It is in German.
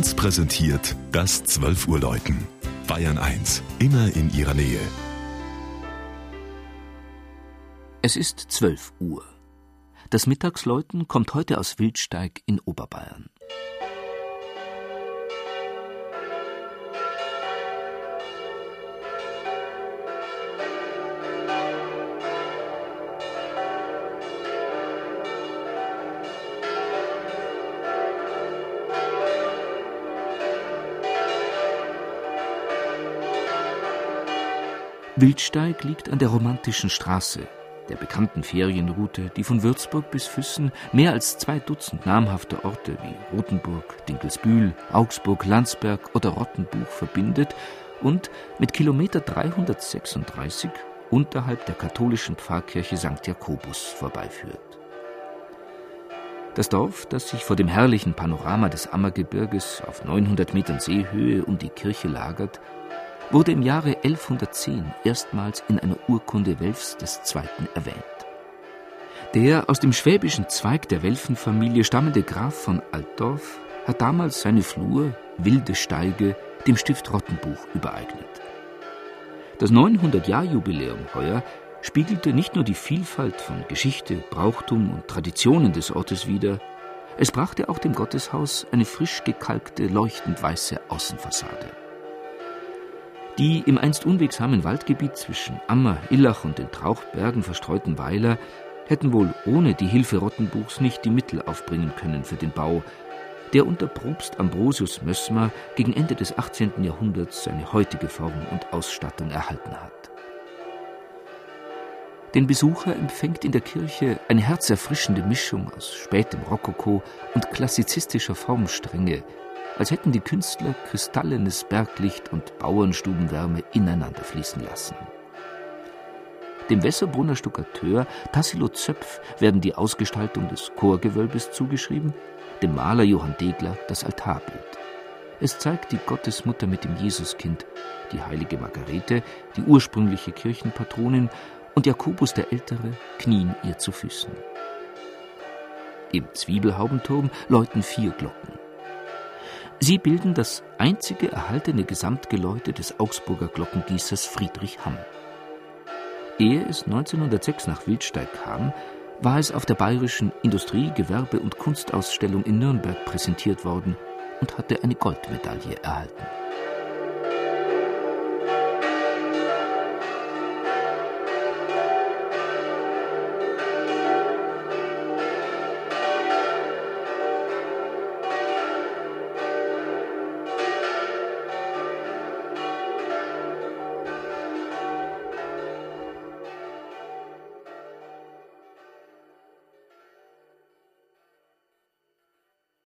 1 präsentiert das 12 Uhr Läuten. Bayern 1, immer in ihrer Nähe. Es ist 12 Uhr. Das Mittagsläuten kommt heute aus Wildsteig in Oberbayern. Wildsteig liegt an der romantischen Straße, der bekannten Ferienroute, die von Würzburg bis Füssen mehr als zwei Dutzend namhafte Orte wie Rothenburg, Dinkelsbühl, Augsburg, Landsberg oder Rottenbuch verbindet und mit Kilometer 336 unterhalb der katholischen Pfarrkirche St. Jakobus vorbeiführt. Das Dorf, das sich vor dem herrlichen Panorama des Ammergebirges auf 900 Metern Seehöhe um die Kirche lagert, wurde im Jahre 1110 erstmals in einer Urkunde Welfs II. erwähnt. Der aus dem schwäbischen Zweig der Welfenfamilie stammende Graf von Altdorf hat damals seine Flur Wilde Steige dem Stift Rottenbuch übereignet. Das 900-Jahr-Jubiläum heuer spiegelte nicht nur die Vielfalt von Geschichte, Brauchtum und Traditionen des Ortes wider, es brachte auch dem Gotteshaus eine frisch gekalkte, leuchtend weiße Außenfassade. Die im einst unwegsamen Waldgebiet zwischen Ammer, Illach und den Trauchbergen verstreuten Weiler hätten wohl ohne die Hilfe Rottenbuchs nicht die Mittel aufbringen können für den Bau, der unter Propst Ambrosius Mössmer gegen Ende des 18. Jahrhunderts seine heutige Form und Ausstattung erhalten hat. Den Besucher empfängt in der Kirche eine herzerfrischende Mischung aus spätem Rokoko und klassizistischer Formstrenge, als hätten die Künstler kristallines Berglicht und Bauernstubenwärme ineinander fließen lassen. Dem Wässerbrunner Stuckateur Tassilo Zöpf werden die Ausgestaltung des Chorgewölbes zugeschrieben, dem Maler Johann Degler das Altarbild. Es zeigt die Gottesmutter mit dem Jesuskind, die heilige Margarete, die ursprüngliche Kirchenpatronin, und Jakobus der Ältere knien ihr zu Füßen. Im Zwiebelhaubenturm läuten vier Glocken. Sie bilden das einzige erhaltene Gesamtgeläute des Augsburger Glockengießers Friedrich Hamm. Ehe es 1906 nach Wildsteig kam, war es auf der Bayerischen Industrie-, Gewerbe- und Kunstausstellung in Nürnberg präsentiert worden und hatte eine Goldmedaille erhalten.